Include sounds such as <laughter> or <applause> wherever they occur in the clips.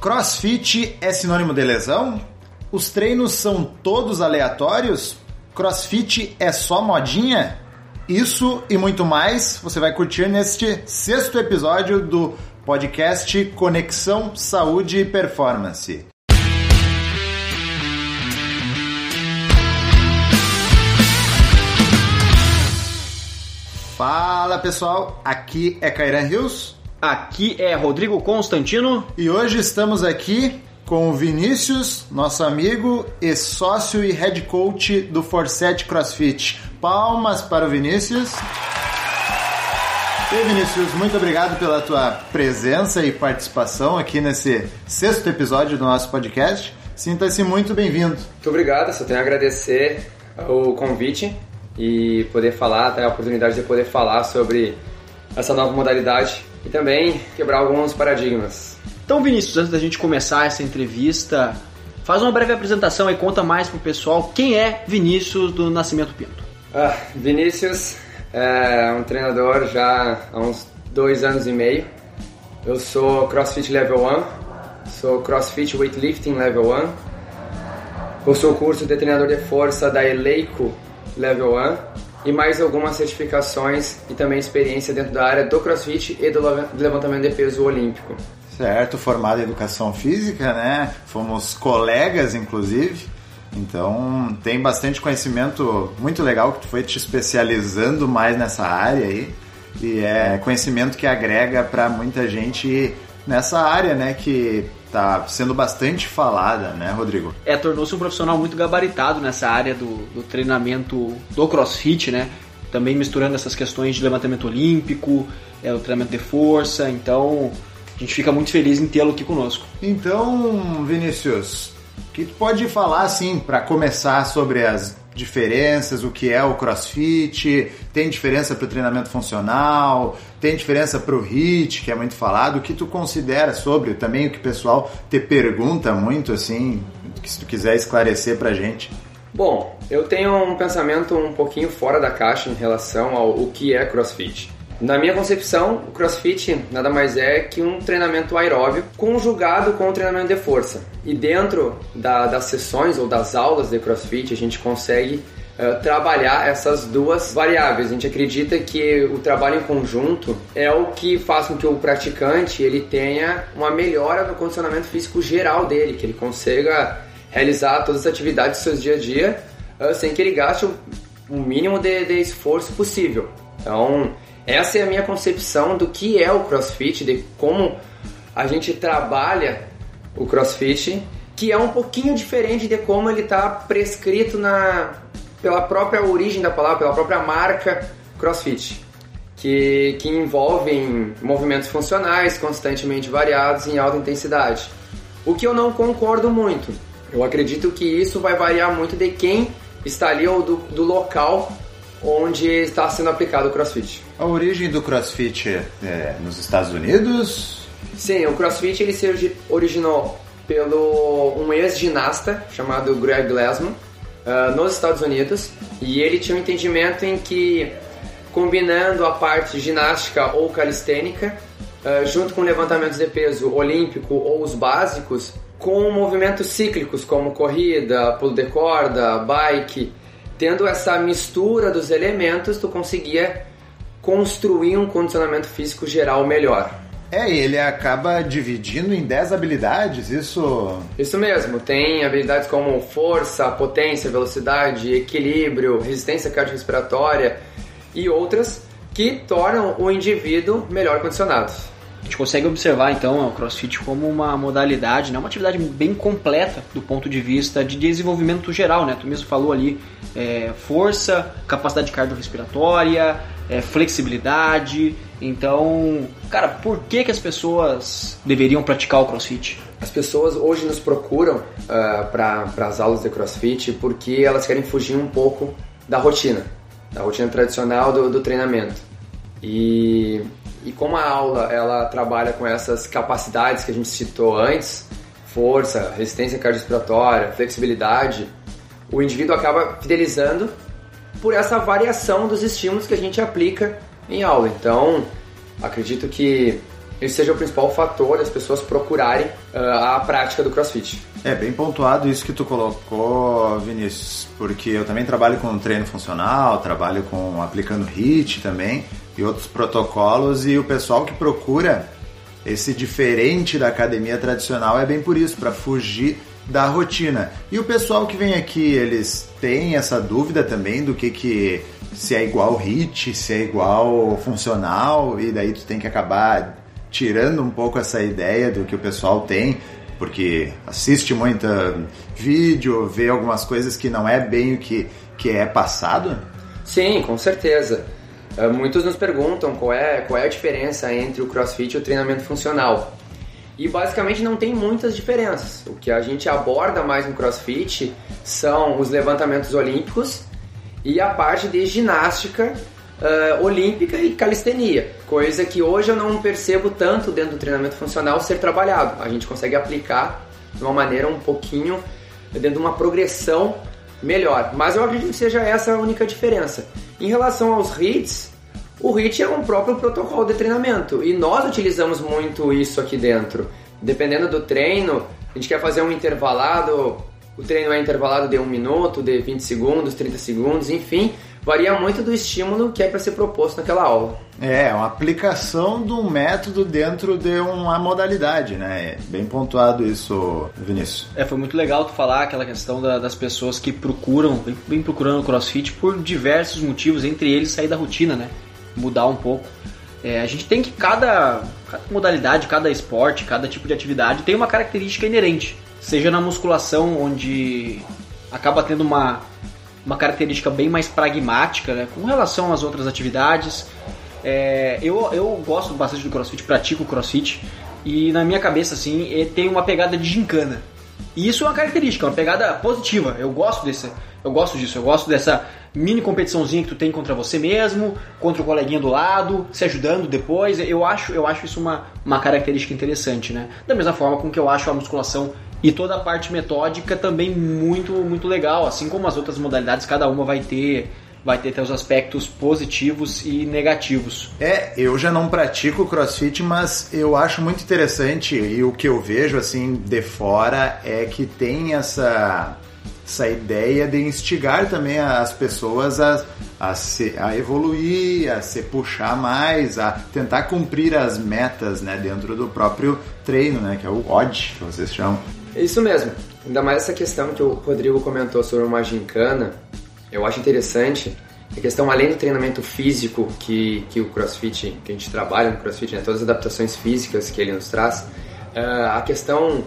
Crossfit é sinônimo de lesão? Os treinos são todos aleatórios? Crossfit é só modinha? Isso e muito mais você vai curtir neste sexto episódio do podcast Conexão Saúde e Performance. Fala pessoal, aqui é Cairan Rios. Aqui é Rodrigo Constantino. E hoje estamos aqui com o Vinícius, nosso amigo e sócio e head coach do Forset CrossFit. Palmas para o Vinícius. E Vinícius, muito obrigado pela tua presença e participação aqui nesse sexto episódio do nosso podcast. Sinta-se muito bem-vindo. Muito obrigado, só tenho a agradecer o convite e poder falar, ter a oportunidade de poder falar sobre essa nova modalidade e também quebrar alguns paradigmas. Então, Vinícius, antes da gente começar essa entrevista, faz uma breve apresentação e conta mais pro pessoal quem é Vinícius do Nascimento Pinto. Ah, Vinícius é um treinador já há uns dois anos e meio. Eu sou CrossFit Level 1, sou CrossFit Weightlifting Level 1, possuo o curso de treinador de força da Eleico Level 1 e mais algumas certificações e também experiência dentro da área do CrossFit e do levantamento de peso olímpico. Certo, formado em educação física, né? Fomos colegas, inclusive. Então tem bastante conhecimento muito legal que tu foi te especializando mais nessa área aí. E é conhecimento que agrega para muita gente nessa área, né? Que tá sendo bastante falada, né, Rodrigo? É, tornou-se um profissional muito gabaritado nessa área do, do treinamento do crossfit, né? Também misturando essas questões de levantamento olímpico, é, o treinamento de força, então a gente fica muito feliz em tê-lo aqui conosco. Então, Vinícius, o que tu pode falar assim para começar sobre as diferenças, o que é o CrossFit, tem diferença para o treinamento funcional, tem diferença para o HIIT, que é muito falado, o que tu considera sobre, também o que o pessoal te pergunta muito, assim, se tu quiser esclarecer para gente. Bom, eu tenho um pensamento um pouquinho fora da caixa em relação ao o que é CrossFit. Na minha concepção, o CrossFit nada mais é que um treinamento aeróbio conjugado com o treinamento de força. E dentro da, das sessões ou das aulas de CrossFit, a gente consegue uh, trabalhar essas duas variáveis. A gente acredita que o trabalho em conjunto é o que faz com que o praticante ele tenha uma melhora no condicionamento físico geral dele, que ele consiga realizar todas as atividades do seu dia a dia uh, sem que ele gaste o, o mínimo de, de esforço possível. Então, essa é a minha concepção do que é o CrossFit, de como a gente trabalha o CrossFit, que é um pouquinho diferente de como ele está prescrito na pela própria origem da palavra, pela própria marca CrossFit, que, que envolvem movimentos funcionais constantemente variados em alta intensidade. O que eu não concordo muito. Eu acredito que isso vai variar muito de quem está ali ou do, do local onde está sendo aplicado o CrossFit. A origem do CrossFit é nos Estados Unidos? Sim, o CrossFit ele se originou pelo um ex-ginasta chamado Greg Glassman uh, nos Estados Unidos e ele tinha um entendimento em que combinando a parte ginástica ou calistênica uh, junto com levantamentos de peso olímpico ou os básicos com movimentos cíclicos como corrida, pulo de corda, bike tendo essa mistura dos elementos, tu conseguia construir um condicionamento físico geral melhor. É, ele acaba dividindo em 10 habilidades, isso? Isso mesmo, tem habilidades como força, potência, velocidade, equilíbrio, resistência cardiorrespiratória e outras que tornam o indivíduo melhor condicionado. A gente consegue observar então o CrossFit como uma modalidade, né, uma atividade bem completa do ponto de vista de desenvolvimento geral, né? Tu mesmo falou ali é, força, capacidade cardiorrespiratória, é, flexibilidade. Então, cara, por que que as pessoas deveriam praticar o CrossFit? As pessoas hoje nos procuram uh, ah, para as aulas de CrossFit porque elas querem fugir um pouco da rotina, da rotina tradicional do, do treinamento. E e como a aula ela trabalha com essas capacidades que a gente citou antes, força, resistência cardiorrespiratória, flexibilidade, o indivíduo acaba fidelizando por essa variação dos estímulos que a gente aplica em aula. Então, acredito que esse seja o principal fator das pessoas procurarem uh, a prática do CrossFit. É bem pontuado isso que tu colocou, Vinícius, porque eu também trabalho com treino funcional, trabalho com aplicando HIIT também e outros protocolos e o pessoal que procura esse diferente da academia tradicional é bem por isso, para fugir da rotina. E o pessoal que vem aqui, eles têm essa dúvida também do que que se é igual HIT, se é igual funcional, e daí tu tem que acabar tirando um pouco essa ideia do que o pessoal tem, porque assiste muito vídeo, vê algumas coisas que não é bem o que, que é passado? Sim, com certeza. Uh, muitos nos perguntam qual é, qual é a diferença entre o crossfit e o treinamento funcional. E basicamente não tem muitas diferenças. O que a gente aborda mais no crossfit são os levantamentos olímpicos e a parte de ginástica uh, olímpica e calistenia, coisa que hoje eu não percebo tanto dentro do treinamento funcional ser trabalhado. A gente consegue aplicar de uma maneira um pouquinho dentro de uma progressão melhor. Mas eu acredito que seja essa a única diferença. Em relação aos HIITs, o HIIT é um próprio protocolo de treinamento e nós utilizamos muito isso aqui dentro. Dependendo do treino, a gente quer fazer um intervalado, o treino é intervalado de 1 minuto, de 20 segundos, 30 segundos, enfim, varia muito do estímulo que é para ser proposto naquela aula. É, uma aplicação de um método dentro de uma modalidade, né? É bem pontuado isso, Vinícius. É, foi muito legal tu falar aquela questão da, das pessoas que procuram, vem procurando o CrossFit por diversos motivos, entre eles sair da rotina, né? Mudar um pouco. É, a gente tem que cada, cada modalidade, cada esporte, cada tipo de atividade tem uma característica inerente. Seja na musculação, onde acaba tendo uma uma característica bem mais pragmática né, com relação às outras atividades. É, eu, eu gosto bastante do crossfit, pratico crossfit e na minha cabeça assim tem uma pegada de gincana. E isso é uma característica, uma pegada positiva. Eu gosto desse, eu gosto disso, eu gosto dessa mini competiçãozinha que tu tem contra você mesmo, contra o coleguinha do lado, se ajudando depois. Eu acho, eu acho isso uma, uma característica interessante, né? Da mesma forma com que eu acho a musculação e toda a parte metódica também muito muito legal, assim como as outras modalidades, cada uma vai ter vai ter seus aspectos positivos e negativos. É, eu já não pratico CrossFit, mas eu acho muito interessante e o que eu vejo assim de fora é que tem essa essa ideia de instigar também as pessoas a, a, se, a evoluir, a se puxar mais, a tentar cumprir as metas né, dentro do próprio treino, né, que é o OD, que vocês chamam. Isso mesmo. Ainda mais essa questão que o Rodrigo comentou sobre uma gincana, eu acho interessante. A questão, além do treinamento físico que, que o CrossFit, que a gente trabalha no CrossFit, né, todas as adaptações físicas que ele nos traz, uh, a questão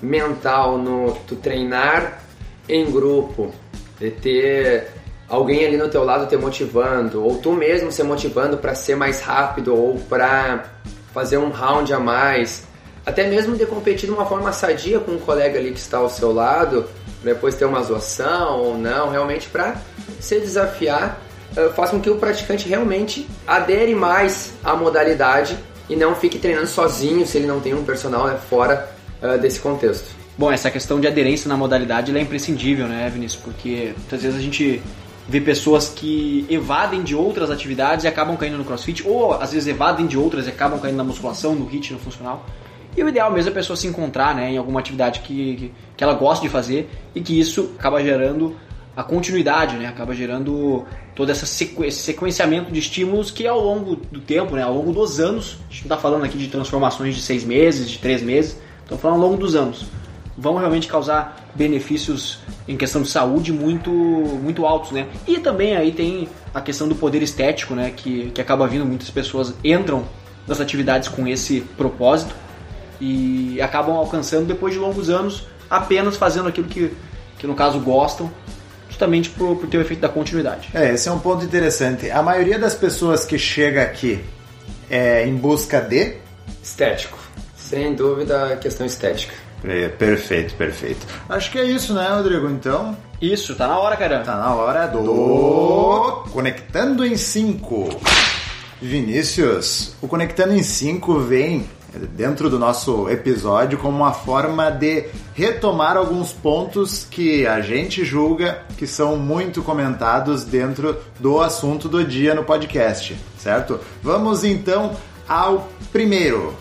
mental no tu treinar em grupo, de ter alguém ali no teu lado te motivando, ou tu mesmo se motivando para ser mais rápido ou para fazer um round a mais, até mesmo de competir de uma forma sadia com um colega ali que está ao seu lado, depois ter uma zoação ou não, realmente para se desafiar, uh, faz com que o praticante realmente adere mais à modalidade e não fique treinando sozinho se ele não tem um personal né, fora uh, desse contexto. Bom, essa questão de aderência na modalidade é imprescindível, né, Vinícius? Porque muitas vezes a gente vê pessoas que evadem de outras atividades e acabam caindo no crossfit, ou às vezes evadem de outras e acabam caindo na musculação, no HIIT, no funcional. E o ideal mesmo é a pessoa se encontrar né, em alguma atividade que, que, que ela gosta de fazer e que isso acaba gerando a continuidade, né? Acaba gerando todo essa sequ esse sequenciamento de estímulos que ao longo do tempo, né? Ao longo dos anos, a gente não está falando aqui de transformações de seis meses, de três meses, estamos falando ao longo dos anos, vão realmente causar benefícios em questão de saúde muito, muito altos, né? E também aí tem a questão do poder estético, né? Que, que acaba vindo, muitas pessoas entram nas atividades com esse propósito e acabam alcançando depois de longos anos apenas fazendo aquilo que, que no caso gostam, justamente por, por ter o efeito da continuidade. É, esse é um ponto interessante. A maioria das pessoas que chega aqui é em busca de estético. Sem dúvida, a questão estética. É, perfeito, perfeito. Acho que é isso, né, Rodrigo? Então. Isso, tá na hora, cara. Tá na hora do. do... Conectando em 5. Vinícius, o Conectando em 5 vem dentro do nosso episódio como uma forma de retomar alguns pontos que a gente julga que são muito comentados dentro do assunto do dia no podcast, certo? Vamos então ao primeiro.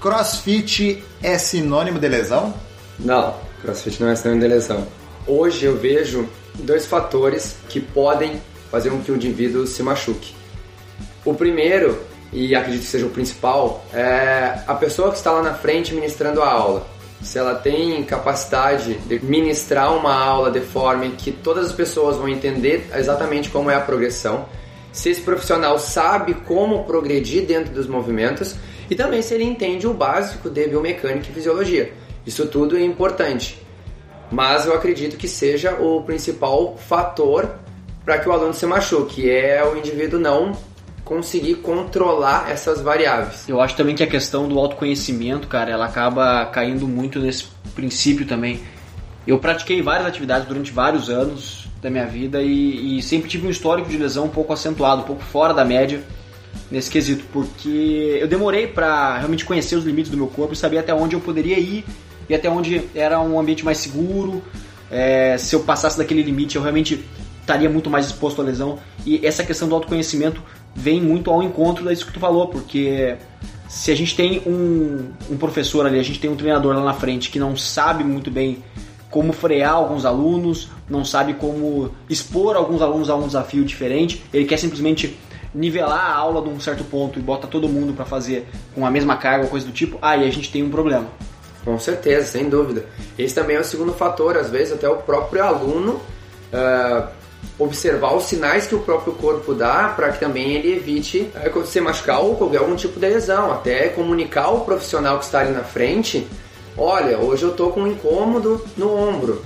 CrossFit é sinônimo de lesão? Não, CrossFit não é sinônimo de lesão. Hoje eu vejo dois fatores que podem fazer com que o indivíduo se machuque. O primeiro, e acredito que seja o principal, é a pessoa que está lá na frente ministrando a aula. Se ela tem capacidade de ministrar uma aula de forma que todas as pessoas vão entender exatamente como é a progressão, se esse profissional sabe como progredir dentro dos movimentos e também se ele entende o básico de biomecânica e fisiologia. Isso tudo é importante. Mas eu acredito que seja o principal fator para que o aluno se machuque, é o indivíduo não conseguir controlar essas variáveis. Eu acho também que a questão do autoconhecimento, cara, ela acaba caindo muito nesse princípio também. Eu pratiquei várias atividades durante vários anos da minha vida e, e sempre tive um histórico de lesão um pouco acentuado, um pouco fora da média nesse quesito, porque eu demorei para realmente conhecer os limites do meu corpo e saber até onde eu poderia ir e até onde era um ambiente mais seguro. É, se eu passasse daquele limite, eu realmente estaria muito mais exposto à lesão. E essa questão do autoconhecimento vem muito ao encontro disso que tu falou, porque se a gente tem um, um professor ali, a gente tem um treinador lá na frente que não sabe muito bem como frear alguns alunos, não sabe como expor alguns alunos a um desafio diferente, ele quer simplesmente nivelar a aula de um certo ponto e bota todo mundo para fazer com a mesma carga ou coisa do tipo, aí a gente tem um problema. Com certeza, sem dúvida. Esse também é o segundo fator, às vezes até o próprio aluno uh, observar os sinais que o próprio corpo dá para que também ele evite se machucar ou qualquer algum tipo de lesão. Até comunicar ao profissional que está ali na frente, olha, hoje eu estou com um incômodo no ombro.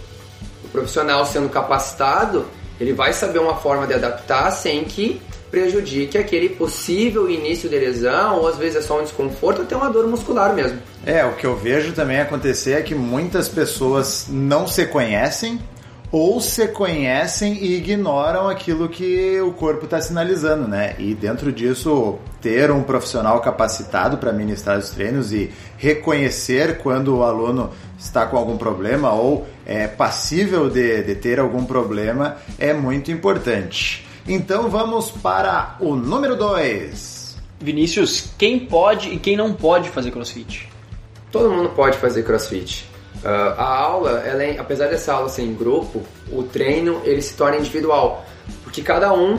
O profissional sendo capacitado, ele vai saber uma forma de adaptar sem que prejudique aquele possível início de lesão, ou às vezes é só um desconforto, ou até uma dor muscular mesmo. É, o que eu vejo também acontecer é que muitas pessoas não se conhecem ou se conhecem e ignoram aquilo que o corpo está sinalizando, né? E dentro disso, ter um profissional capacitado para ministrar os treinos e reconhecer quando o aluno está com algum problema ou é passível de, de ter algum problema é muito importante. Então vamos para o número 2. Vinícius, quem pode e quem não pode fazer crossfit? Todo mundo pode fazer crossfit. Uh, a aula, ela é, apesar dessa aula ser em grupo, o treino ele se torna individual, porque cada um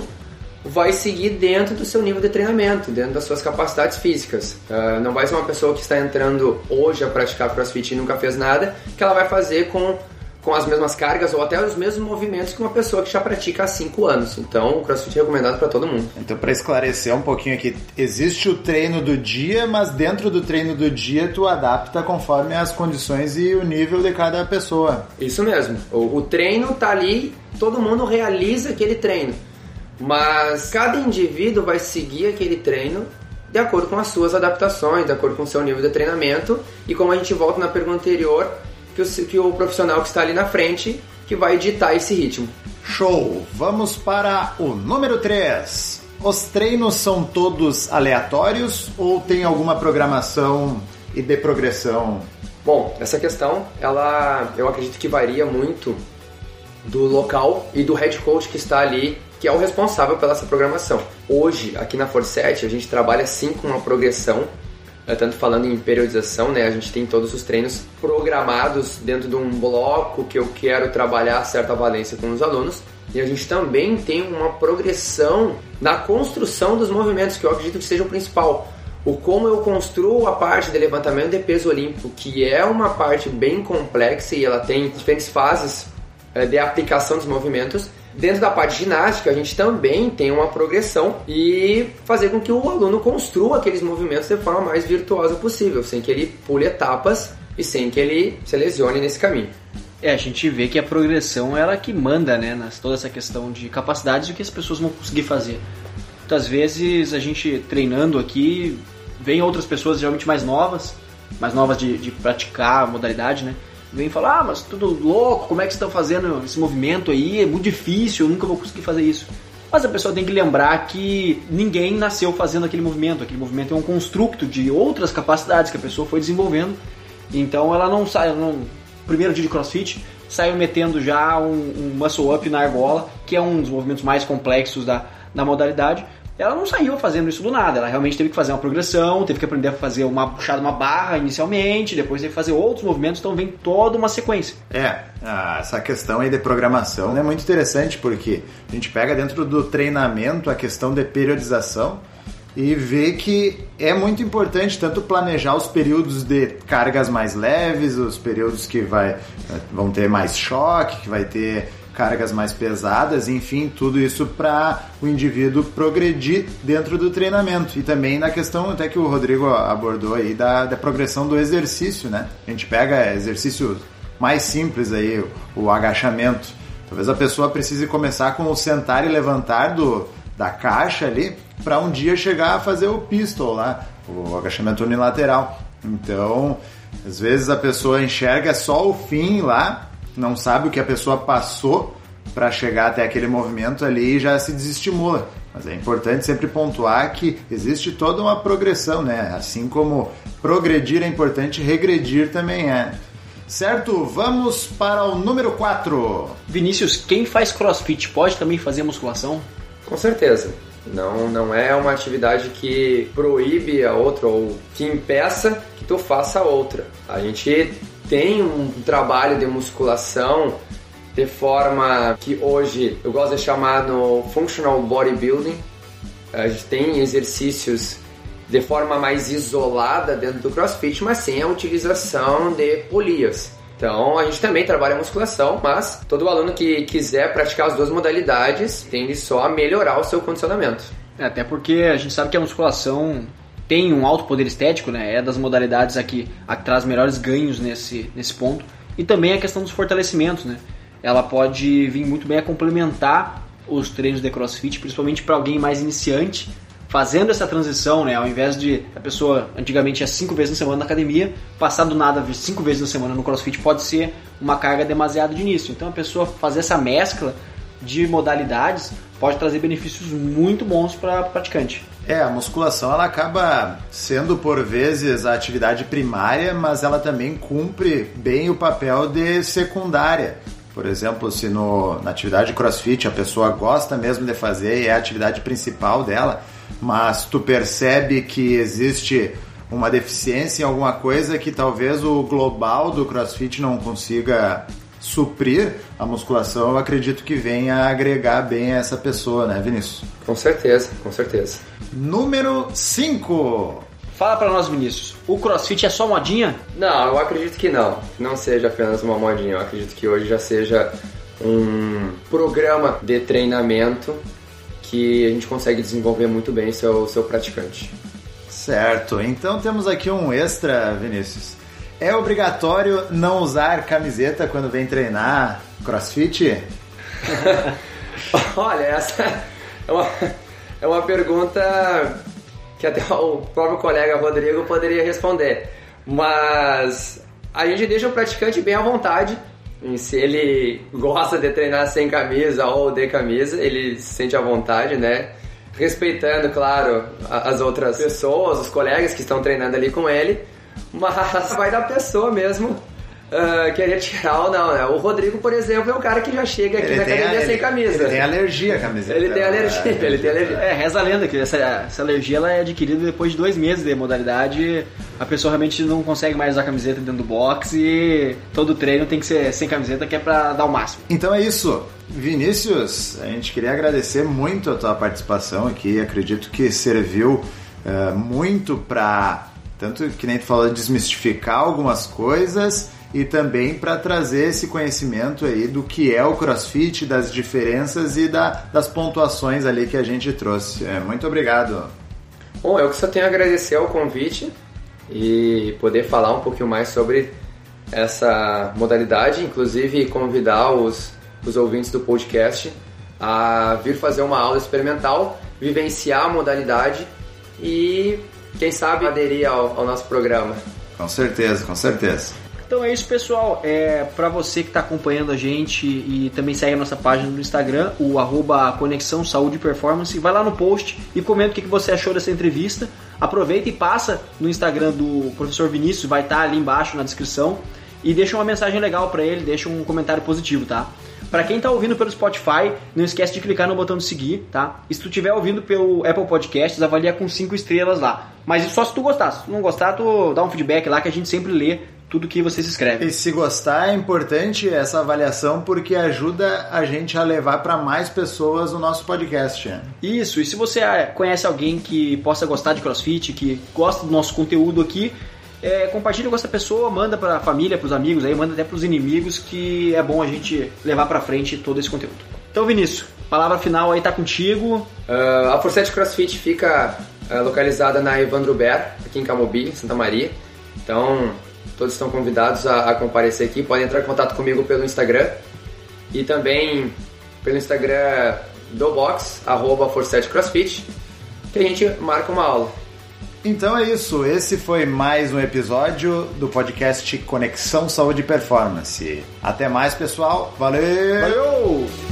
vai seguir dentro do seu nível de treinamento, dentro das suas capacidades físicas. Uh, não vai ser uma pessoa que está entrando hoje a praticar crossfit e nunca fez nada, que ela vai fazer com com as mesmas cargas ou até os mesmos movimentos que uma pessoa que já pratica há 5 anos. Então, o CrossFit é recomendado para todo mundo. Então, para esclarecer um pouquinho aqui, existe o treino do dia, mas dentro do treino do dia tu adapta conforme as condições e o nível de cada pessoa. Isso mesmo. O, o treino tá ali, todo mundo realiza aquele treino. Mas cada indivíduo vai seguir aquele treino de acordo com as suas adaptações, de acordo com o seu nível de treinamento. E como a gente volta na pergunta anterior, que o, que o profissional que está ali na frente que vai ditar esse ritmo. Show! Vamos para o número 3. Os treinos são todos aleatórios ou tem alguma programação e de progressão? Bom, essa questão, ela eu acredito que varia muito do local e do head coach que está ali, que é o responsável pela essa programação. Hoje, aqui na Forset, a gente trabalha sim com uma progressão tanto falando em periodização, né, a gente tem todos os treinos programados dentro de um bloco que eu quero trabalhar certa valência com os alunos. E a gente também tem uma progressão na construção dos movimentos, que eu acredito que seja o principal. O como eu construo a parte de levantamento de peso olímpico, que é uma parte bem complexa e ela tem diferentes fases é, de aplicação dos movimentos, Dentro da parte ginástica, a gente também tem uma progressão e fazer com que o aluno construa aqueles movimentos de forma mais virtuosa possível, sem que ele pule etapas e sem que ele se lesione nesse caminho. É, a gente vê que a progressão é ela que manda, né, nas, toda essa questão de capacidades e o que as pessoas vão conseguir fazer. Muitas vezes a gente treinando aqui, vem outras pessoas geralmente mais novas, mais novas de, de praticar a modalidade, né? Vem falar, ah, mas tudo louco, como é que vocês estão fazendo esse movimento aí? É muito difícil, eu nunca vou conseguir fazer isso. Mas a pessoa tem que lembrar que ninguém nasceu fazendo aquele movimento. Aquele movimento é um construto de outras capacidades que a pessoa foi desenvolvendo. Então ela não sai, no primeiro dia de crossfit, saiu metendo já um, um muscle up na argola, que é um dos movimentos mais complexos da, da modalidade, ela não saiu fazendo isso do nada, ela realmente teve que fazer uma progressão, teve que aprender a fazer uma puxada uma barra inicialmente, depois teve que fazer outros movimentos, então vem toda uma sequência. É, essa questão aí de programação é muito interessante porque a gente pega dentro do treinamento a questão de periodização e vê que é muito importante tanto planejar os períodos de cargas mais leves, os períodos que vai, vão ter mais choque, que vai ter cargas mais pesadas, enfim, tudo isso para o indivíduo progredir dentro do treinamento. E também na questão até que o Rodrigo abordou aí da, da progressão do exercício, né? A gente pega exercício mais simples aí, o, agachamento. Talvez a pessoa precise começar com o sentar e levantar do, da caixa ali para um dia chegar a fazer o pistol lá, o agachamento unilateral. Então, às vezes a pessoa enxerga só o fim lá não sabe o que a pessoa passou para chegar até aquele movimento ali e já se desestimula. Mas é importante sempre pontuar que existe toda uma progressão, né? Assim como progredir é importante, regredir também é. Certo, vamos para o número 4. Vinícius, quem faz crossfit pode também fazer musculação? Com certeza. Não, não é uma atividade que proíbe a outra ou que impeça que tu faça a outra. A gente tem um trabalho de musculação de forma que hoje eu gosto de chamar no functional bodybuilding. A gente tem exercícios de forma mais isolada dentro do CrossFit, mas sem a utilização de polias. Então a gente também trabalha musculação, mas todo aluno que quiser praticar as duas modalidades tende só a melhorar o seu condicionamento. É, até porque a gente sabe que a musculação tem um alto poder estético, né? É das modalidades aqui a que traz melhores ganhos nesse, nesse ponto. E também a questão dos fortalecimentos, né? Ela pode vir muito bem a complementar os treinos de crossfit, principalmente para alguém mais iniciante, fazendo essa transição, né? Ao invés de a pessoa antigamente ia cinco vezes na semana na academia, passar do nada cinco vezes na semana no crossfit pode ser uma carga demasiado de início. Então a pessoa fazer essa mescla de modalidades pode trazer benefícios muito bons para praticante. É, a musculação ela acaba sendo por vezes a atividade primária, mas ela também cumpre bem o papel de secundária. Por exemplo, se no, na atividade crossfit a pessoa gosta mesmo de fazer e é a atividade principal dela, mas tu percebe que existe uma deficiência em alguma coisa que talvez o global do crossfit não consiga suprir a musculação, eu acredito que venha agregar bem a essa pessoa, né, Vinícius? Com certeza, com certeza. Número 5. Fala para nós, Vinícius. O CrossFit é só modinha? Não, eu acredito que não. Não seja apenas uma modinha. Eu acredito que hoje já seja um programa de treinamento que a gente consegue desenvolver muito bem seu seu praticante. Certo. Então temos aqui um extra, Vinícius. É obrigatório não usar camiseta quando vem treinar crossfit? <laughs> Olha, essa é uma, é uma pergunta que até o próprio colega Rodrigo poderia responder. Mas a gente deixa o praticante bem à vontade. E se ele gosta de treinar sem camisa ou de camisa, ele se sente à vontade, né? Respeitando, claro, as outras pessoas, os colegas que estão treinando ali com ele mas vai da pessoa mesmo. Uh, querer tirar ou não, né? O Rodrigo, por exemplo, é um cara que já chega aqui ele na academia a, sem camisa. Ele tem alergia à camiseta. Ele tem alergia, é, ele tem alergia. É, reza a lenda que essa, essa alergia ela é adquirida depois de dois meses de modalidade. A pessoa realmente não consegue mais usar camiseta dentro do box e todo treino tem que ser sem camiseta, que é pra dar o máximo. Então é isso. Vinícius, a gente queria agradecer muito a tua participação aqui. Acredito que serviu uh, muito para tanto que nem tu falou, desmistificar algumas coisas e também para trazer esse conhecimento aí do que é o CrossFit, das diferenças e da, das pontuações ali que a gente trouxe. É, muito obrigado. Bom, eu só tenho a agradecer ao convite e poder falar um pouquinho mais sobre essa modalidade, inclusive convidar os, os ouvintes do podcast a vir fazer uma aula experimental, vivenciar a modalidade e quem sabe aderir ao, ao nosso programa. Com certeza, com certeza. Então é isso, pessoal. É para você que está acompanhando a gente e também segue a nossa página no Instagram, o arroba Conexão Saúde e Performance. Vai lá no post e comenta o que você achou dessa entrevista. Aproveita e passa no Instagram do professor Vinícius, vai estar tá ali embaixo na descrição. E deixa uma mensagem legal para ele, deixa um comentário positivo, tá? Para quem tá ouvindo pelo Spotify, não esquece de clicar no botão de seguir, tá? E se tu estiver ouvindo pelo Apple Podcasts, avalia com 5 estrelas lá. Mas só se tu gostar. Se tu não gostar, tu dá um feedback lá que a gente sempre lê tudo que vocês escrevem. E se gostar, é importante essa avaliação porque ajuda a gente a levar para mais pessoas o nosso podcast. Isso, e se você ah, conhece alguém que possa gostar de CrossFit, que gosta do nosso conteúdo aqui, é, compartilha com essa pessoa, manda para a família, para os amigos, aí manda até para os inimigos, que é bom a gente levar para frente todo esse conteúdo. Então, Vinícius, palavra final aí tá contigo. Uh, a Forset CrossFit fica localizada na Evandro Ber, aqui em Camobi, Santa Maria. Então, todos estão convidados a, a, comparecer aqui. Podem entrar em contato comigo pelo Instagram e também pelo Instagram do box, arroba CrossFit, que a gente marca uma aula. Então é isso, esse foi mais um episódio do podcast Conexão Saúde e Performance. Até mais, pessoal. Valeu! Valeu!